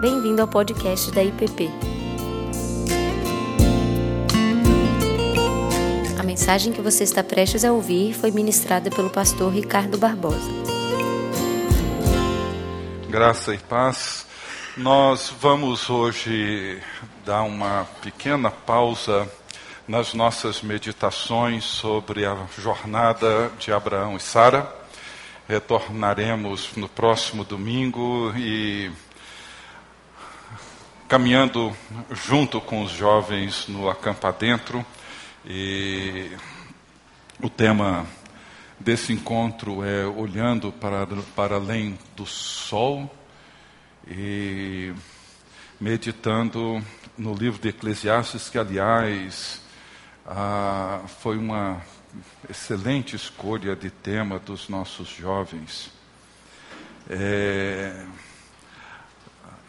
Bem-vindo ao podcast da IPP. A mensagem que você está prestes a ouvir foi ministrada pelo pastor Ricardo Barbosa. Graça e paz. Nós vamos hoje dar uma pequena pausa nas nossas meditações sobre a jornada de Abraão e Sara. Retornaremos no próximo domingo e caminhando junto com os jovens no Acampa Dentro. E o tema desse encontro é olhando para, para além do sol e meditando no livro de Eclesiastes, que, aliás, ah, foi uma excelente escolha de tema dos nossos jovens. É,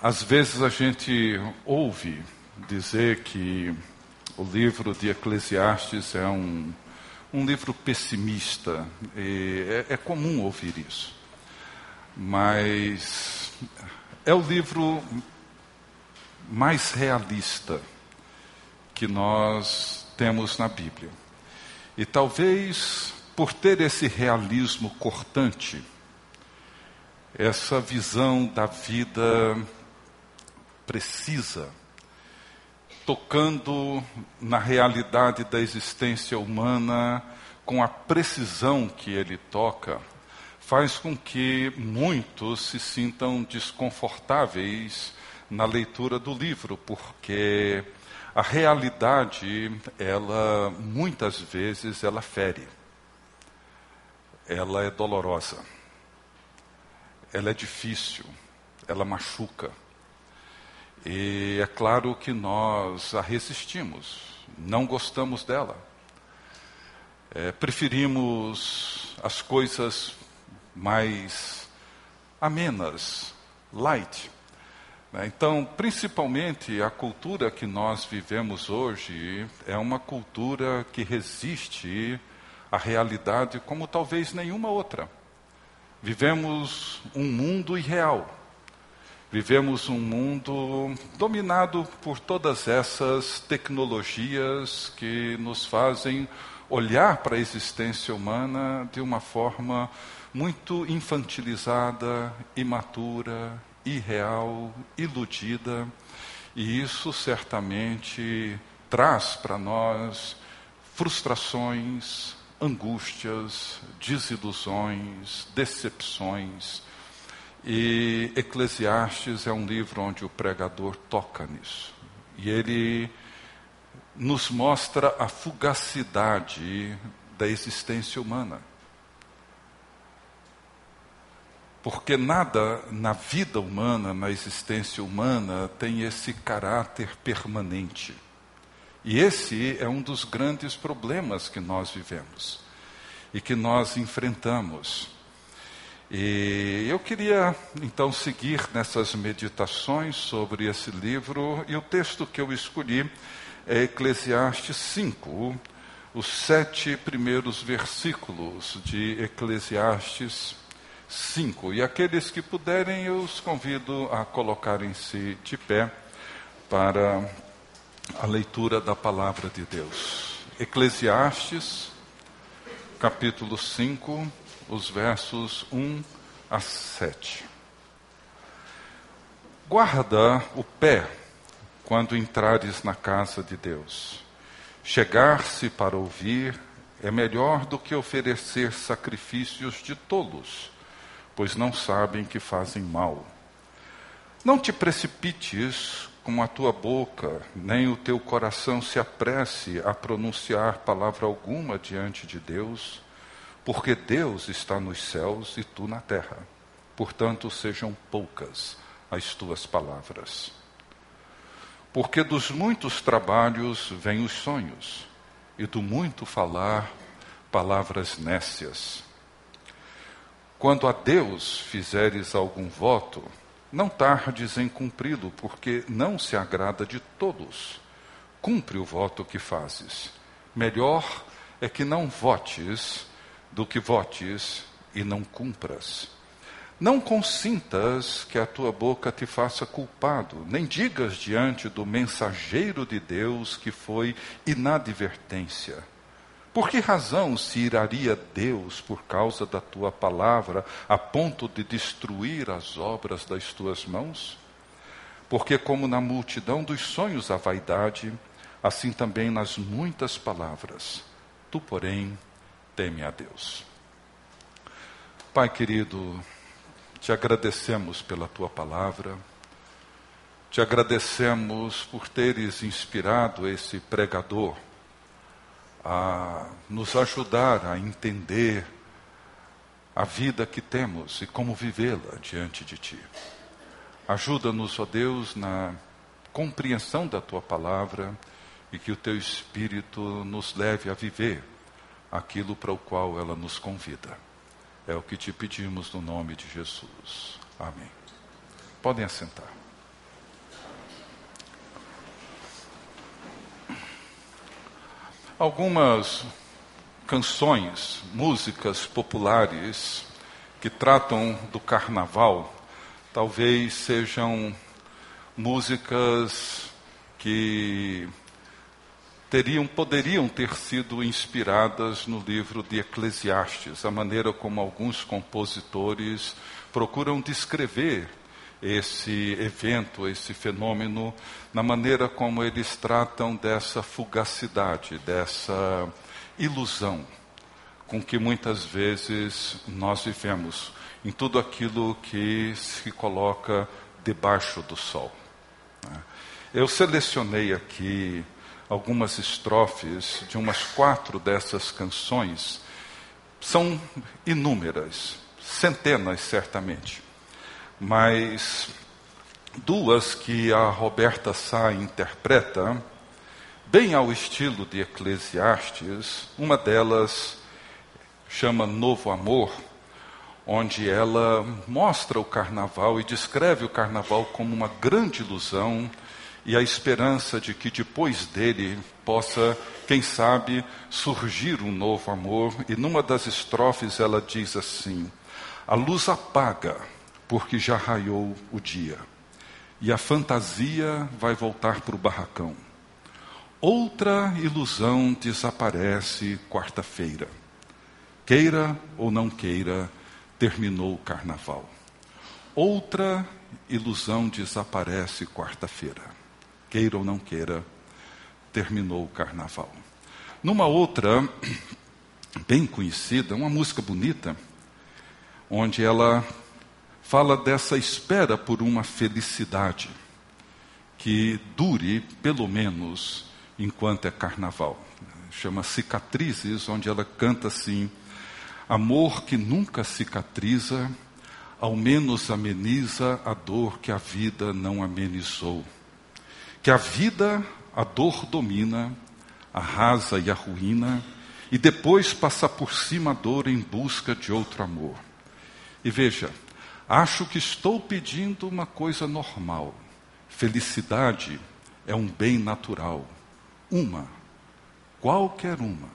às vezes a gente ouve dizer que o livro de Eclesiastes é um, um livro pessimista. É, é comum ouvir isso. Mas é o livro mais realista que nós temos na Bíblia. E talvez por ter esse realismo cortante, essa visão da vida precisa, tocando na realidade da existência humana com a precisão que ele toca, faz com que muitos se sintam desconfortáveis na leitura do livro, porque a realidade, ela muitas vezes ela fere. Ela é dolorosa. Ela é difícil, ela machuca. E é claro que nós a resistimos, não gostamos dela. É, preferimos as coisas mais amenas, light. Né? Então, principalmente a cultura que nós vivemos hoje é uma cultura que resiste à realidade como talvez nenhuma outra. Vivemos um mundo irreal. Vivemos um mundo dominado por todas essas tecnologias que nos fazem olhar para a existência humana de uma forma muito infantilizada, imatura, irreal, iludida, e isso certamente traz para nós frustrações, angústias, desilusões, decepções e Eclesiastes é um livro onde o pregador toca nisso. E ele nos mostra a fugacidade da existência humana. Porque nada na vida humana, na existência humana, tem esse caráter permanente. E esse é um dos grandes problemas que nós vivemos e que nós enfrentamos. E eu queria então seguir nessas meditações sobre esse livro, e o texto que eu escolhi é Eclesiastes 5, os sete primeiros versículos de Eclesiastes 5. E aqueles que puderem, eu os convido a colocarem-se de pé para a leitura da palavra de Deus. Eclesiastes, capítulo 5 os versos 1 a 7. Guarda o pé quando entrares na casa de Deus. Chegar-se para ouvir é melhor do que oferecer sacrifícios de tolos, pois não sabem que fazem mal. Não te precipites com a tua boca, nem o teu coração se apresse a pronunciar palavra alguma diante de Deus porque Deus está nos céus e tu na terra. Portanto, sejam poucas as tuas palavras. Porque dos muitos trabalhos vêm os sonhos, e do muito falar, palavras nécias. Quando a Deus fizeres algum voto, não tardes em cumpri-lo, porque não se agrada de todos. Cumpre o voto que fazes. Melhor é que não votes do que votes e não cumpras. Não consintas que a tua boca te faça culpado, nem digas diante do mensageiro de Deus que foi inadvertência. Por que razão se iraria Deus por causa da tua palavra, a ponto de destruir as obras das tuas mãos? Porque, como na multidão dos sonhos há vaidade, assim também nas muitas palavras. Tu, porém, teme a Deus. Pai querido, te agradecemos pela tua palavra, te agradecemos por teres inspirado esse pregador a nos ajudar a entender a vida que temos e como vivê-la diante de ti. Ajuda-nos, ó Deus, na compreensão da tua palavra e que o teu Espírito nos leve a viver aquilo para o qual ela nos convida. É o que te pedimos no nome de Jesus. Amém. Podem assentar. Algumas canções, músicas populares que tratam do carnaval, talvez sejam músicas que teriam, poderiam ter sido inspiradas no livro de Eclesiastes, a maneira como alguns compositores procuram descrever esse evento, esse fenômeno, na maneira como eles tratam dessa fugacidade, dessa ilusão com que muitas vezes nós vivemos em tudo aquilo que se coloca debaixo do sol. Né? Eu selecionei aqui algumas estrofes de umas quatro dessas canções. São inúmeras, centenas certamente, mas duas que a Roberta Sá interpreta, bem ao estilo de Eclesiastes, uma delas chama Novo Amor, onde ela mostra o carnaval e descreve o carnaval como uma grande ilusão e a esperança de que depois dele possa, quem sabe, surgir um novo amor. E numa das estrofes ela diz assim: A luz apaga, porque já raiou o dia, e a fantasia vai voltar para o barracão. Outra ilusão desaparece quarta-feira. Queira ou não queira, terminou o carnaval. Outra ilusão desaparece quarta-feira queira ou não queira, terminou o carnaval. Numa outra, bem conhecida, uma música bonita, onde ela fala dessa espera por uma felicidade que dure pelo menos enquanto é carnaval. Chama Cicatrizes, onde ela canta assim: Amor que nunca cicatriza, ao menos ameniza a dor que a vida não amenizou que a vida, a dor domina, arrasa e arruína, e depois passa por cima a dor em busca de outro amor. E veja, acho que estou pedindo uma coisa normal. Felicidade é um bem natural. Uma, qualquer uma,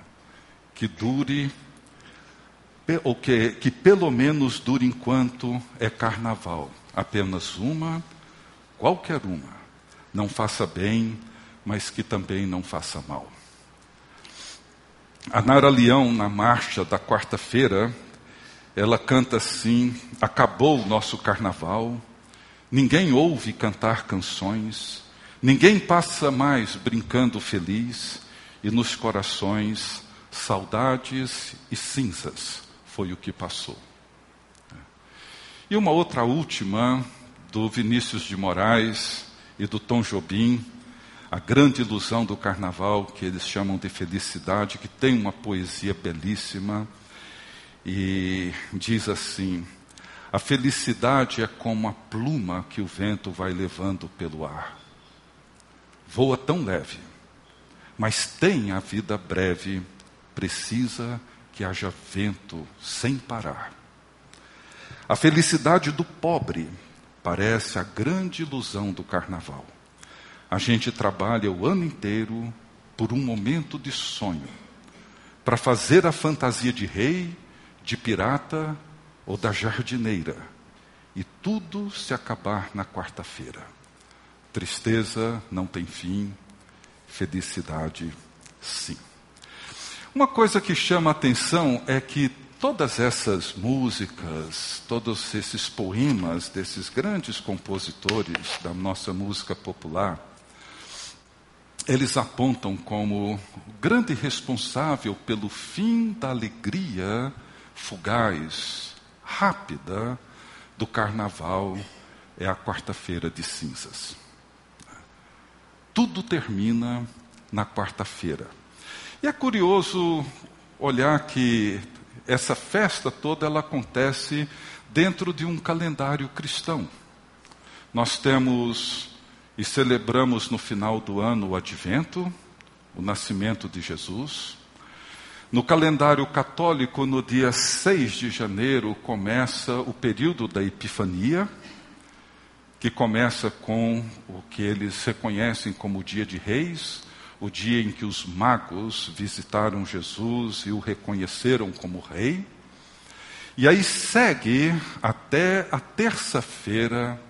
que dure, ou que, que pelo menos dure enquanto é carnaval. Apenas uma, qualquer uma não faça bem, mas que também não faça mal. A Nara Leão, na marcha da quarta-feira, ela canta assim: Acabou o nosso carnaval, ninguém ouve cantar canções, ninguém passa mais brincando feliz, e nos corações saudades e cinzas foi o que passou. E uma outra última, do Vinícius de Moraes, e do Tom Jobim, a grande ilusão do carnaval, que eles chamam de felicidade, que tem uma poesia belíssima, e diz assim: a felicidade é como a pluma que o vento vai levando pelo ar. Voa tão leve, mas tem a vida breve, precisa que haja vento sem parar. A felicidade do pobre parece a grande ilusão do carnaval. A gente trabalha o ano inteiro por um momento de sonho, para fazer a fantasia de rei, de pirata ou da jardineira, e tudo se acabar na quarta-feira. Tristeza não tem fim, felicidade sim. Uma coisa que chama a atenção é que todas essas músicas, todos esses poemas desses grandes compositores da nossa música popular, eles apontam como o grande responsável pelo fim da alegria fugaz, rápida do carnaval é a quarta-feira de cinzas. Tudo termina na quarta-feira. E é curioso olhar que essa festa toda ela acontece dentro de um calendário cristão. Nós temos e celebramos no final do ano o advento, o nascimento de Jesus. No calendário católico, no dia 6 de janeiro, começa o período da Epifania, que começa com o que eles reconhecem como o Dia de Reis, o dia em que os magos visitaram Jesus e o reconheceram como rei. E aí segue até a terça-feira,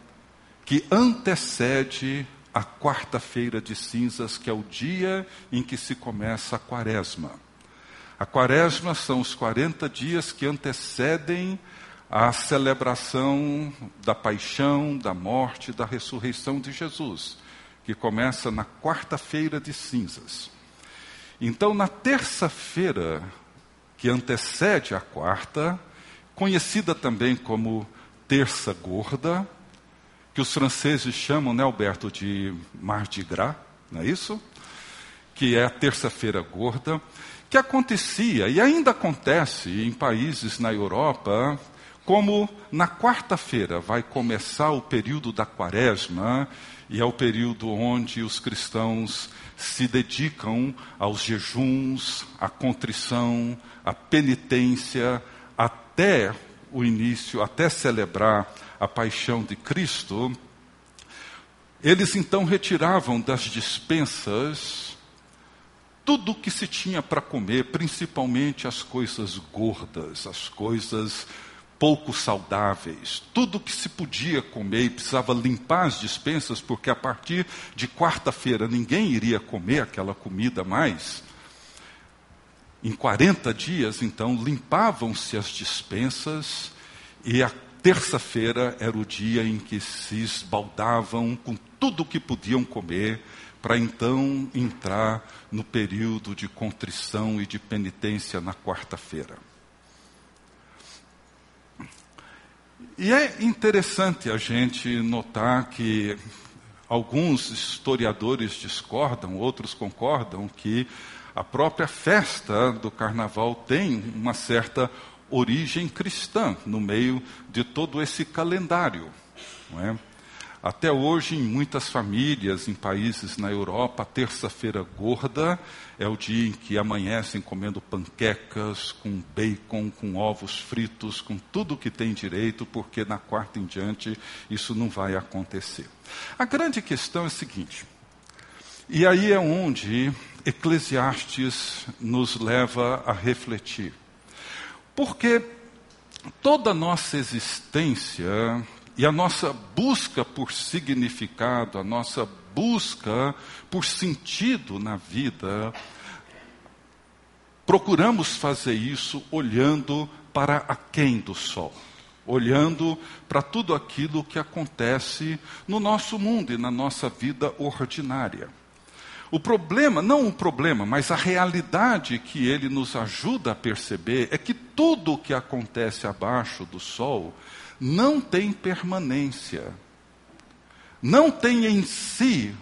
que antecede a quarta-feira de cinzas, que é o dia em que se começa a quaresma. A quaresma são os 40 dias que antecedem a celebração da paixão, da morte, da ressurreição de Jesus que começa na quarta-feira de cinzas. Então, na terça-feira, que antecede a quarta, conhecida também como terça gorda, que os franceses chamam, né, Alberto, de Mardi Gras, não é isso? Que é a terça-feira gorda, que acontecia e ainda acontece em países na Europa, como na quarta-feira vai começar o período da quaresma, e é o período onde os cristãos se dedicam aos jejuns, à contrição, à penitência, até o início, até celebrar a paixão de Cristo. Eles então retiravam das dispensas tudo o que se tinha para comer, principalmente as coisas gordas, as coisas pouco saudáveis. Tudo que se podia comer e precisava limpar as dispensas, porque a partir de quarta-feira ninguém iria comer aquela comida mais. Em 40 dias, então, limpavam-se as dispensas e a terça-feira era o dia em que se esbaldavam com tudo o que podiam comer, para então entrar no período de contrição e de penitência na quarta-feira. E é interessante a gente notar que alguns historiadores discordam, outros concordam que a própria festa do carnaval tem uma certa origem cristã no meio de todo esse calendário. Não é? Até hoje, em muitas famílias, em países na Europa, a terça-feira gorda é o dia em que amanhecem comendo panquecas com bacon, com ovos fritos, com tudo que tem direito, porque na quarta em diante isso não vai acontecer. A grande questão é a seguinte, e aí é onde Eclesiastes nos leva a refletir. Porque toda a nossa existência e a nossa busca por significado, a nossa busca por sentido na vida, procuramos fazer isso olhando para aquém do sol, olhando para tudo aquilo que acontece no nosso mundo e na nossa vida ordinária. O problema, não o problema, mas a realidade que ele nos ajuda a perceber é que tudo o que acontece abaixo do sol não tem permanência, não tem em si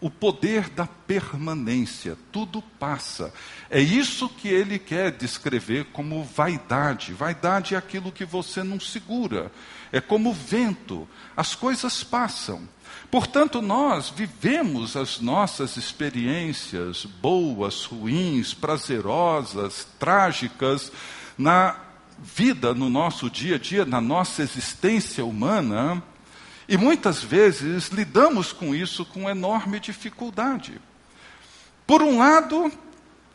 o poder da permanência, tudo passa. É isso que ele quer descrever como vaidade. Vaidade é aquilo que você não segura, é como vento, as coisas passam. Portanto, nós vivemos as nossas experiências boas, ruins, prazerosas, trágicas, na vida no nosso dia a dia, na nossa existência humana, e muitas vezes lidamos com isso com enorme dificuldade. Por um lado,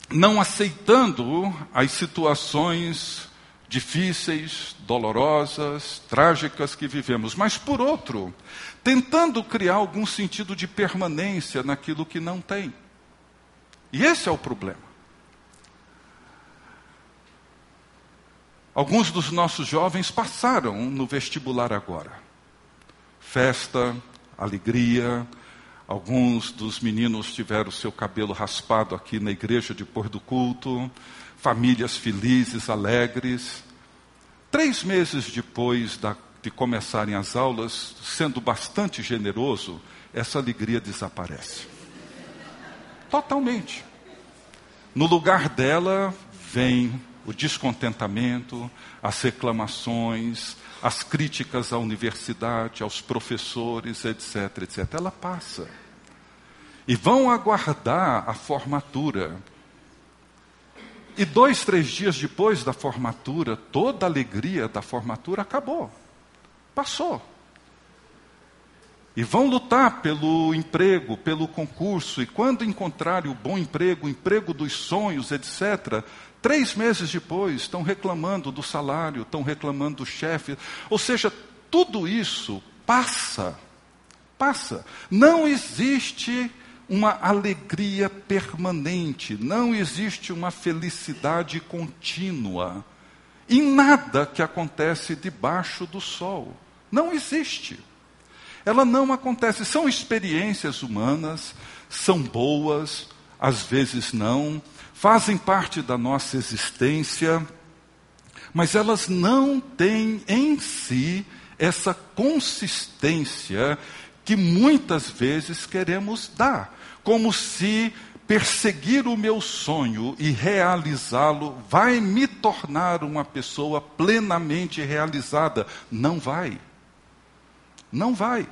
não aceitando as situações difíceis, dolorosas, trágicas que vivemos, mas por outro, tentando criar algum sentido de permanência naquilo que não tem. E esse é o problema. Alguns dos nossos jovens passaram no vestibular agora. Festa, alegria, alguns dos meninos tiveram seu cabelo raspado aqui na igreja de pôr do culto, famílias felizes, alegres. Três meses depois da, de começarem as aulas, sendo bastante generoso, essa alegria desaparece. Totalmente. No lugar dela vem o descontentamento, as reclamações, as críticas à universidade, aos professores, etc, etc. Ela passa. E vão aguardar a formatura. E dois, três dias depois da formatura, toda a alegria da formatura acabou. Passou. E vão lutar pelo emprego, pelo concurso, e quando encontrarem o bom emprego, o emprego dos sonhos, etc., três meses depois estão reclamando do salário, estão reclamando do chefe. Ou seja, tudo isso passa. Passa. Não existe uma alegria permanente, não existe uma felicidade contínua em nada que acontece debaixo do sol. Não existe. Ela não acontece. São experiências humanas, são boas, às vezes não, fazem parte da nossa existência, mas elas não têm em si essa consistência que muitas vezes queremos dar como se perseguir o meu sonho e realizá-lo vai me tornar uma pessoa plenamente realizada. Não vai. Não vai.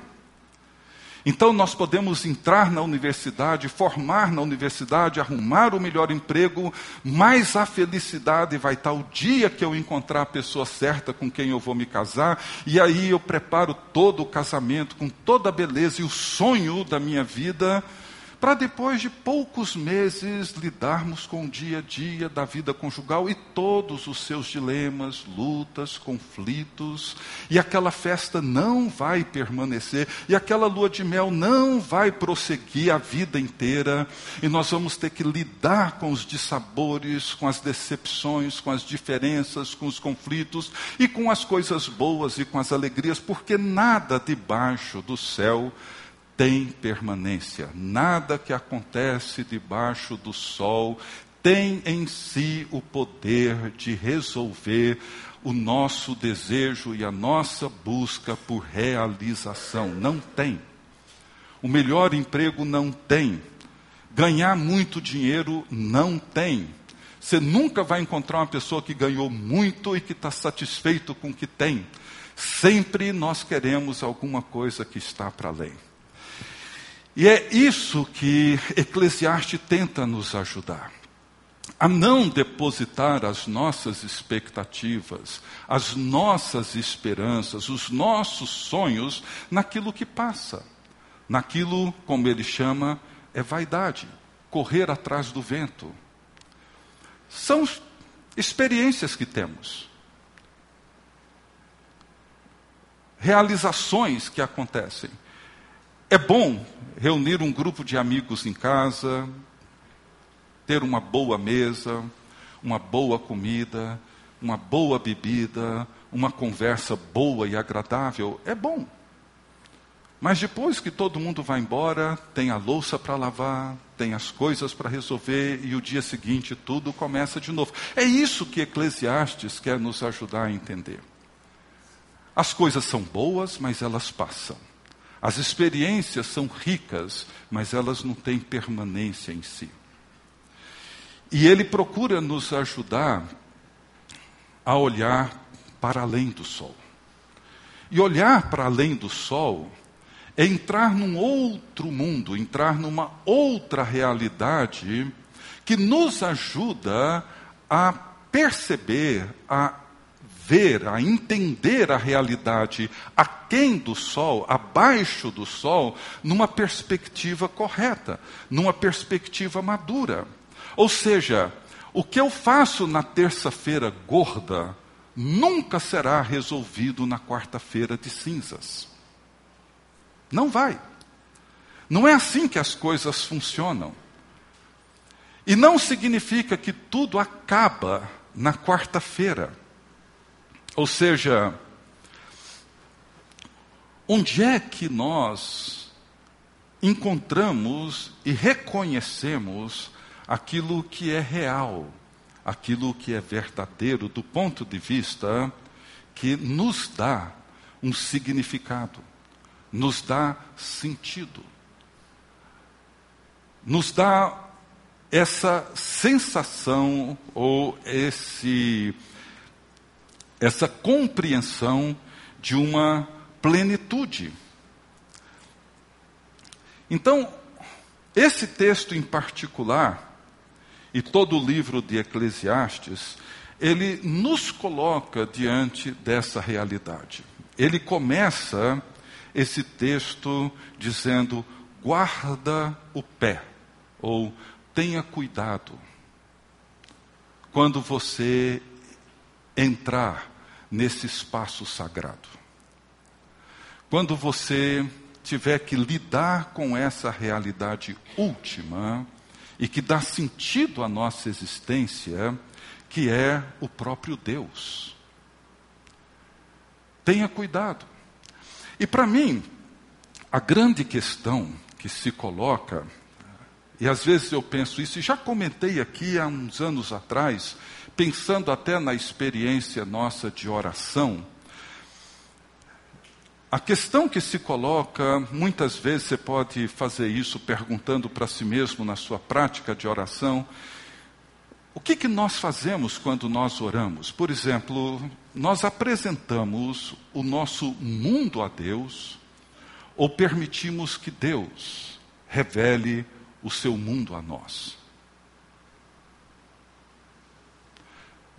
Então nós podemos entrar na universidade, formar na universidade, arrumar o melhor emprego, mas a felicidade vai estar o dia que eu encontrar a pessoa certa com quem eu vou me casar, e aí eu preparo todo o casamento com toda a beleza e o sonho da minha vida para depois de poucos meses lidarmos com o dia a dia da vida conjugal e todos os seus dilemas, lutas, conflitos, e aquela festa não vai permanecer, e aquela lua de mel não vai prosseguir a vida inteira, e nós vamos ter que lidar com os dissabores, com as decepções, com as diferenças, com os conflitos e com as coisas boas e com as alegrias, porque nada debaixo do céu tem permanência. Nada que acontece debaixo do sol tem em si o poder de resolver o nosso desejo e a nossa busca por realização. Não tem. O melhor emprego não tem. Ganhar muito dinheiro não tem. Você nunca vai encontrar uma pessoa que ganhou muito e que está satisfeito com o que tem. Sempre nós queremos alguma coisa que está para além. E é isso que Eclesiastes tenta nos ajudar. A não depositar as nossas expectativas, as nossas esperanças, os nossos sonhos naquilo que passa. Naquilo, como ele chama, é vaidade, correr atrás do vento. São experiências que temos. Realizações que acontecem. É bom reunir um grupo de amigos em casa, ter uma boa mesa, uma boa comida, uma boa bebida, uma conversa boa e agradável. É bom. Mas depois que todo mundo vai embora, tem a louça para lavar, tem as coisas para resolver e o dia seguinte tudo começa de novo. É isso que Eclesiastes quer nos ajudar a entender. As coisas são boas, mas elas passam. As experiências são ricas, mas elas não têm permanência em si. E ele procura nos ajudar a olhar para além do sol. E olhar para além do sol é entrar num outro mundo, entrar numa outra realidade que nos ajuda a perceber, a ver, a entender a realidade aquém do sol, abaixo do sol, numa perspectiva correta, numa perspectiva madura. Ou seja, o que eu faço na terça-feira gorda nunca será resolvido na quarta-feira de cinzas. Não vai. Não é assim que as coisas funcionam. E não significa que tudo acaba na quarta-feira. Ou seja, onde é que nós encontramos e reconhecemos aquilo que é real, aquilo que é verdadeiro do ponto de vista que nos dá um significado, nos dá sentido, nos dá essa sensação ou esse essa compreensão de uma plenitude. Então, esse texto em particular e todo o livro de Eclesiastes, ele nos coloca diante dessa realidade. Ele começa esse texto dizendo: guarda o pé, ou tenha cuidado quando você entrar nesse espaço sagrado. Quando você tiver que lidar com essa realidade última e que dá sentido à nossa existência, que é o próprio Deus. Tenha cuidado. E para mim, a grande questão que se coloca e às vezes eu penso isso, e já comentei aqui há uns anos atrás, pensando até na experiência nossa de oração. A questão que se coloca, muitas vezes você pode fazer isso perguntando para si mesmo na sua prática de oração: o que, que nós fazemos quando nós oramos? Por exemplo, nós apresentamos o nosso mundo a Deus ou permitimos que Deus revele o seu mundo a nós.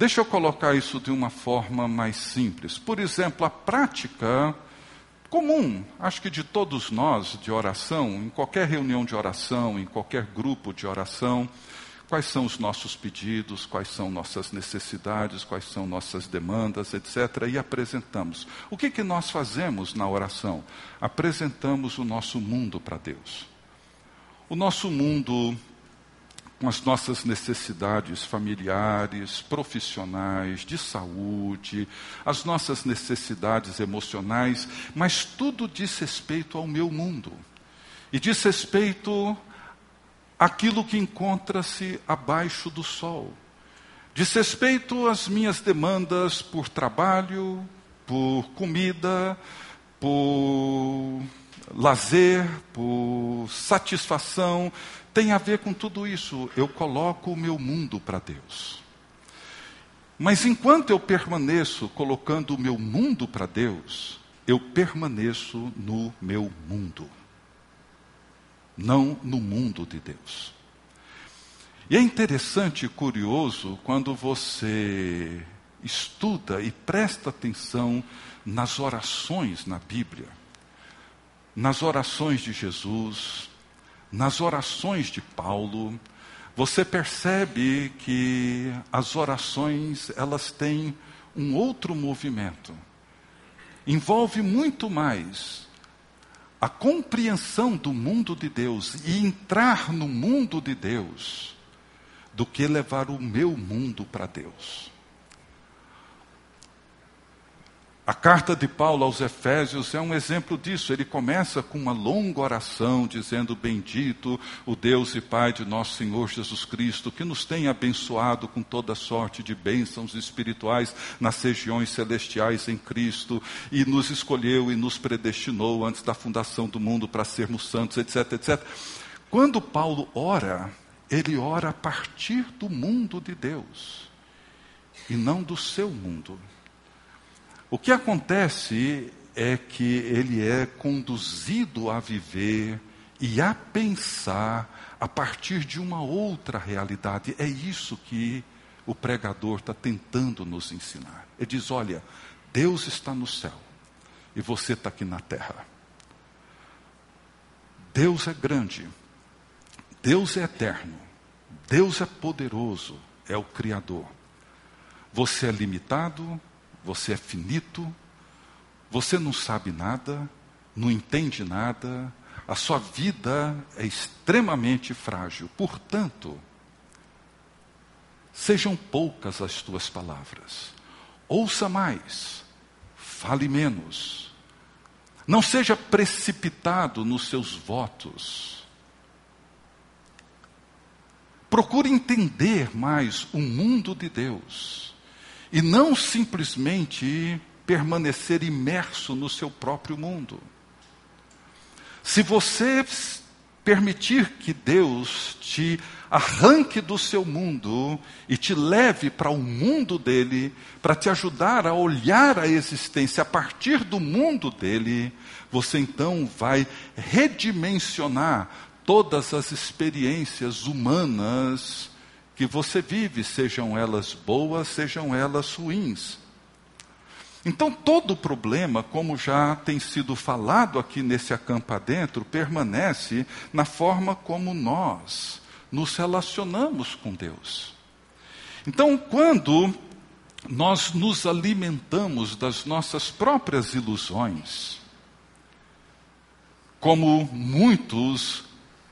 Deixa eu colocar isso de uma forma mais simples. Por exemplo, a prática comum, acho que de todos nós, de oração, em qualquer reunião de oração, em qualquer grupo de oração, quais são os nossos pedidos, quais são nossas necessidades, quais são nossas demandas, etc. E apresentamos. O que, que nós fazemos na oração? Apresentamos o nosso mundo para Deus. O nosso mundo, com as nossas necessidades familiares, profissionais, de saúde, as nossas necessidades emocionais, mas tudo diz respeito ao meu mundo. E diz respeito àquilo que encontra-se abaixo do sol. Diz respeito às minhas demandas por trabalho, por comida, por lazer, por satisfação, tem a ver com tudo isso. Eu coloco o meu mundo para Deus. Mas enquanto eu permaneço colocando o meu mundo para Deus, eu permaneço no meu mundo, não no mundo de Deus. E é interessante e curioso quando você estuda e presta atenção nas orações na Bíblia nas orações de Jesus, nas orações de Paulo, você percebe que as orações elas têm um outro movimento. Envolve muito mais a compreensão do mundo de Deus e entrar no mundo de Deus do que levar o meu mundo para Deus. A carta de Paulo aos Efésios é um exemplo disso. Ele começa com uma longa oração dizendo: Bendito o Deus e Pai de nosso Senhor Jesus Cristo, que nos tem abençoado com toda sorte de bênçãos espirituais nas regiões celestiais em Cristo, e nos escolheu e nos predestinou antes da fundação do mundo para sermos santos, etc, etc. Quando Paulo ora, ele ora a partir do mundo de Deus e não do seu mundo. O que acontece é que ele é conduzido a viver e a pensar a partir de uma outra realidade. É isso que o pregador está tentando nos ensinar. Ele diz: olha, Deus está no céu e você está aqui na terra. Deus é grande, Deus é eterno, Deus é poderoso, é o Criador. Você é limitado, você é finito, você não sabe nada, não entende nada, a sua vida é extremamente frágil. Portanto, sejam poucas as tuas palavras. Ouça mais, fale menos. Não seja precipitado nos seus votos. Procure entender mais o mundo de Deus e não simplesmente permanecer imerso no seu próprio mundo. Se você permitir que Deus te arranque do seu mundo e te leve para o mundo dele, para te ajudar a olhar a existência a partir do mundo dele, você então vai redimensionar todas as experiências humanas que você vive, sejam elas boas, sejam elas ruins. Então, todo problema, como já tem sido falado aqui nesse acampa dentro, permanece na forma como nós nos relacionamos com Deus. Então, quando nós nos alimentamos das nossas próprias ilusões, como muitos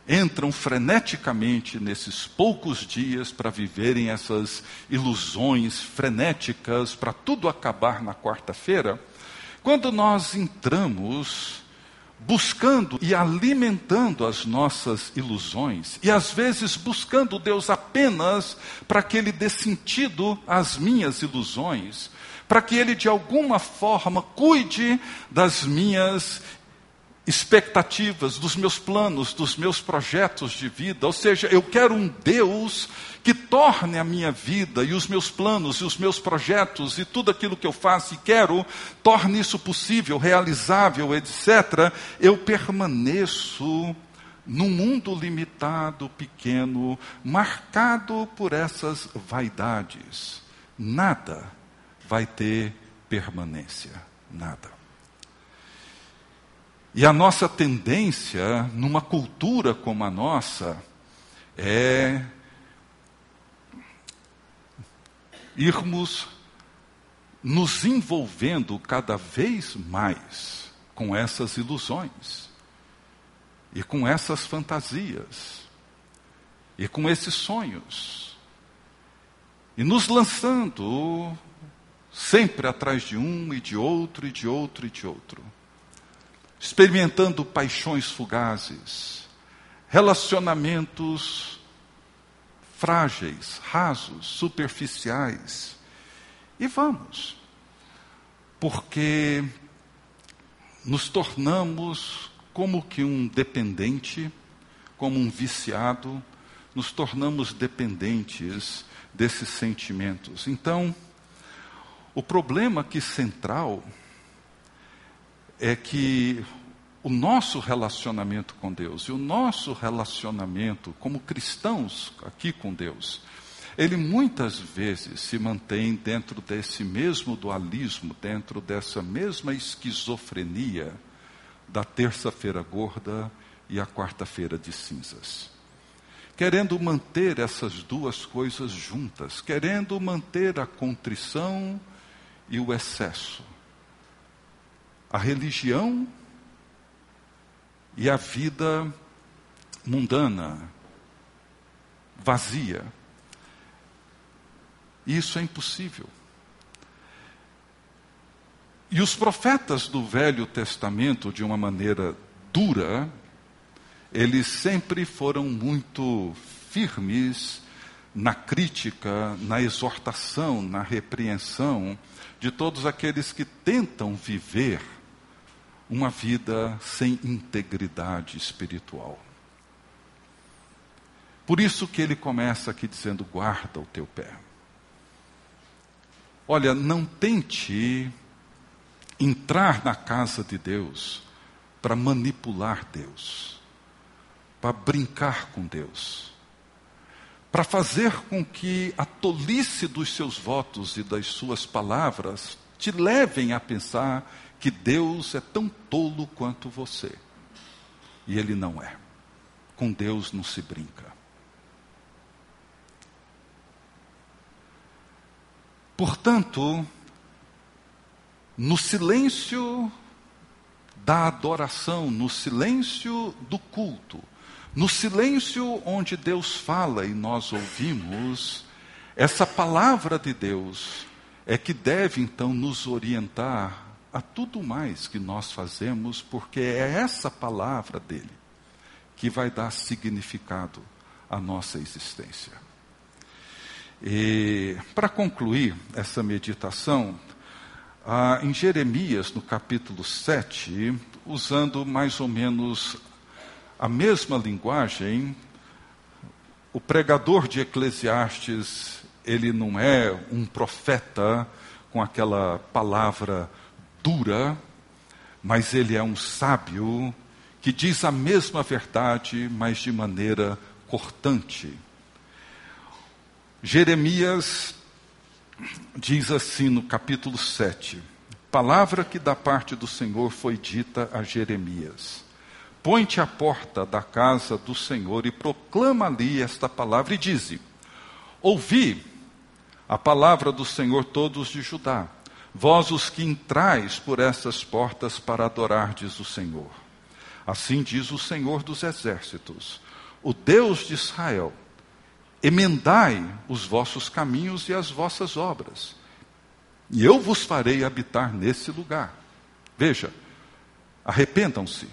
entram freneticamente nesses poucos dias para viverem essas ilusões frenéticas, para tudo acabar na quarta-feira, quando nós entramos buscando e alimentando as nossas ilusões, e às vezes buscando Deus apenas para que Ele dê sentido às minhas ilusões, para que Ele de alguma forma cuide das minhas expectativas, dos meus planos, dos meus projetos de vida. Ou seja, eu quero um Deus que torne a minha vida e os meus planos e os meus projetos e tudo aquilo que eu faço e quero, torne isso possível, realizável, etc. Eu permaneço num mundo limitado, pequeno, marcado por essas vaidades. Nada vai ter permanência. Nada. E a nossa tendência, numa cultura como a nossa, é irmos nos envolvendo cada vez mais com essas ilusões e com essas fantasias e com esses sonhos e nos lançando sempre atrás de um e de outro e de outro e de outro experimentando paixões fugazes, relacionamentos frágeis, rasos, superficiais. E vamos, porque nos tornamos como que um dependente, como um viciado, nos tornamos dependentes desses sentimentos. Então, o problema aqui central é que o nosso relacionamento com Deus e o nosso relacionamento como cristãos aqui com Deus, ele muitas vezes se mantém dentro desse mesmo dualismo, dentro dessa mesma esquizofrenia da terça-feira gorda e a quarta-feira de cinzas. Querendo manter essas duas coisas juntas, querendo manter a contrição e o excesso a religião e a vida mundana, vazia. Isso é impossível. E os profetas do Velho Testamento, de uma maneira dura, eles sempre foram muito firmes na crítica, na exortação, na repreensão de todos aqueles que tentam viver uma vida sem integridade espiritual. Por isso que ele começa aqui dizendo: guarda o teu pé. Olha, não tente entrar na casa de Deus para manipular Deus, para brincar com Deus, para fazer com que a tolice dos seus votos e das suas palavras te levem a pensar que Deus é tão tolo quanto você. E Ele não é. Com Deus não se brinca. Portanto, no silêncio da adoração, no silêncio do culto, no silêncio onde Deus fala e nós ouvimos, essa palavra de Deus é que deve então nos orientar a tudo mais que nós fazemos, porque é essa palavra dele que vai dar significado à nossa existência. E para concluir essa meditação, ah, em Jeremias, no capítulo 7, usando mais ou menos a mesma linguagem, o pregador de Eclesiastes, ele não é um profeta com aquela palavra dura, mas ele é um sábio que diz a mesma verdade, mas de maneira cortante. Jeremias diz assim no capítulo 7: Palavra que da parte do Senhor foi dita a Jeremias: Põe-te à porta da casa do Senhor e proclama ali esta palavra e dize: Ouvi a palavra do Senhor todos de Judá, vós os que entrais por essas portas para adorardes o Senhor. Assim diz o Senhor dos exércitos, o Deus de Israel: emendai os vossos caminhos e as vossas obras, e eu vos farei habitar nesse lugar. Veja, arrependam-se,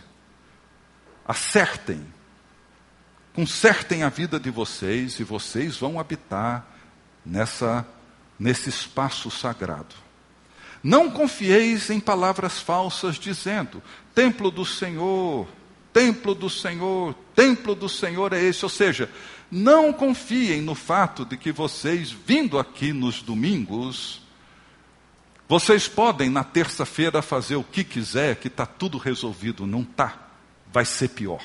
acertem, consertem a vida de vocês e vocês vão habitar nessa nesse espaço sagrado. Não confieis em palavras falsas dizendo: templo do Senhor, templo do Senhor, templo do Senhor é esse, ou seja, não confiem no fato de que vocês, vindo aqui nos domingos, vocês podem na terça-feira fazer o que quiser, que está tudo resolvido. Não está. Vai ser pior.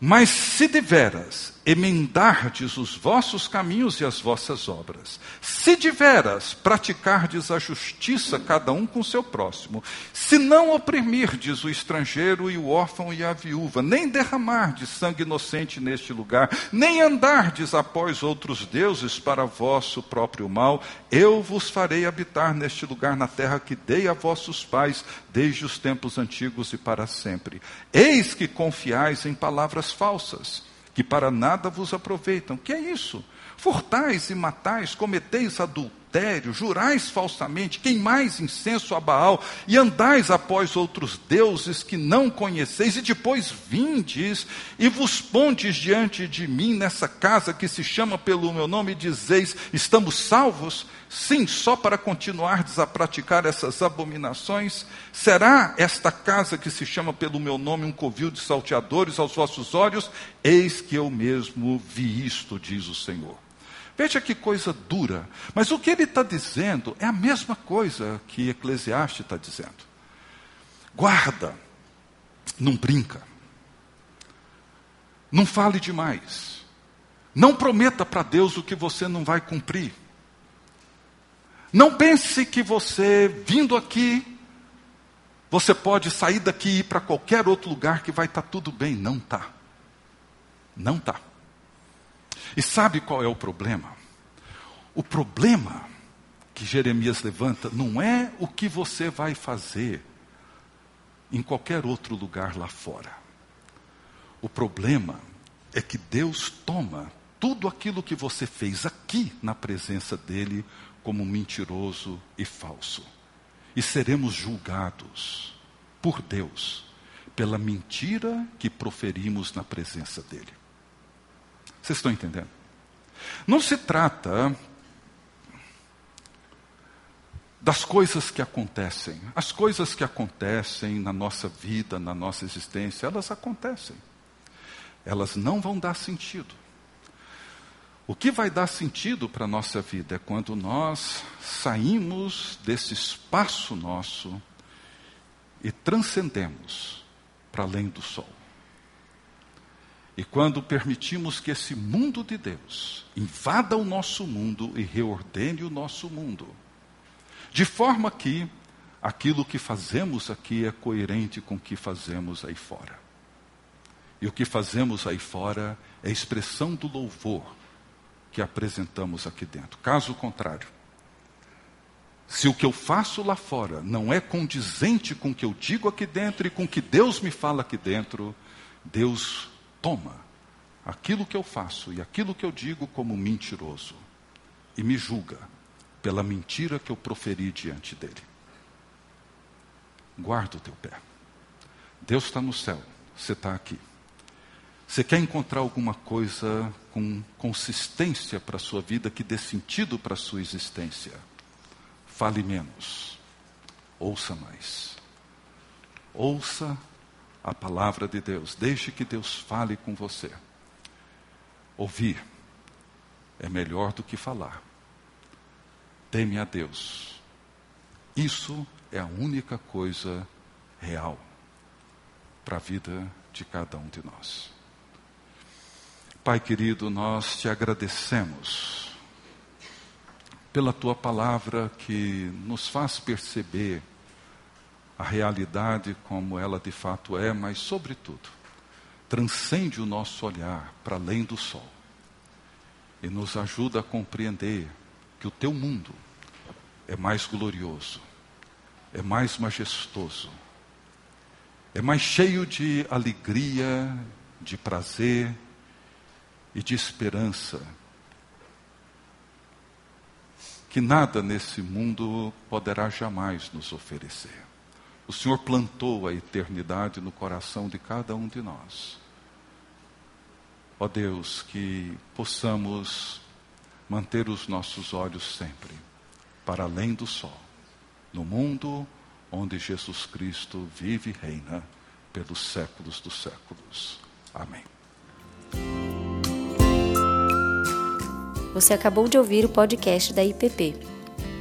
Mas se deveras emendardes os vossos caminhos e as vossas obras, se deveras praticardes a justiça cada um com seu próximo, se não oprimirdes o estrangeiro e o órfão e a viúva, nem derramardes sangue inocente neste lugar, nem andardes após outros deuses para vosso próprio mal, eu vos farei habitar neste lugar na terra que dei a vossos pais desde os tempos antigos e para sempre. Eis que confiais em palavras falsas que para nada vos aproveitam. Que é isso? Furtais e matais, cometeis adultério, jurais falsamente, queimais incenso a Baal e andais após outros deuses que não conheceis, e depois vindes e vos pondes diante de mim nessa casa que se chama pelo meu nome e dizeis: estamos salvos? Sim, só para continuardes a praticar essas abominações? Será esta casa que se chama pelo meu nome um covil de salteadores aos vossos olhos? Eis que eu mesmo vi isto, diz o Senhor. Veja que coisa dura. Mas o que ele está dizendo é a mesma coisa que Eclesiastes está dizendo. Guarda, não brinca, não fale demais, não prometa para Deus o que você não vai cumprir. Não pense que você, vindo aqui, você pode sair daqui e ir para qualquer outro lugar que vai estar tá tudo bem. Não está. Não está. E sabe qual é o problema? O problema que Jeremias levanta não é o que você vai fazer em qualquer outro lugar lá fora. O problema é que Deus toma tudo aquilo que você fez aqui na presença dele como mentiroso e falso. E seremos julgados por Deus pela mentira que proferimos na presença dele. Vocês estão entendendo? Não se trata das coisas que acontecem. As coisas que acontecem na nossa vida, na nossa existência, elas acontecem. Elas não vão dar sentido. O que vai dar sentido para a nossa vida é quando nós saímos desse espaço nosso e transcendemos para além do sol. E quando permitimos que esse mundo de Deus invada o nosso mundo e reordene o nosso mundo, de forma que aquilo que fazemos aqui é coerente com o que fazemos aí fora. E o que fazemos aí fora é expressão do louvor que apresentamos aqui dentro. Caso contrário, Se o que eu faço lá fora não é condizente com o que eu digo aqui dentro e com o que Deus me fala aqui dentro, Deus toma aquilo que eu faço e aquilo que eu digo como mentiroso e me julga pela mentira que eu proferi diante dele. Guarda o teu pé. Deus está no céu, você está aqui. Você quer encontrar alguma coisa com consistência para a sua vida, que dê sentido para a sua existência? Fale menos, ouça mais. Ouça a palavra de Deus, deixe que Deus fale com você. Ouvir é melhor do que falar. Teme a Deus. Isso é a única coisa real para a vida de cada um de nós. Pai querido, nós te agradecemos pela tua palavra que nos faz perceber a realidade como ela de fato é, mas, sobretudo, transcende o nosso olhar para além do sol e nos ajuda a compreender que o teu mundo é mais glorioso, é mais majestoso, é mais cheio de alegria, de prazer e de esperança. Que nada nesse mundo poderá jamais nos oferecer. O Senhor plantou a eternidade no coração de cada um de nós. Ó Deus, que possamos manter os nossos olhos sempre para além do sol, no mundo onde Jesus Cristo vive e reina pelos séculos dos séculos. Amém. Você acabou de ouvir o podcast da IPP.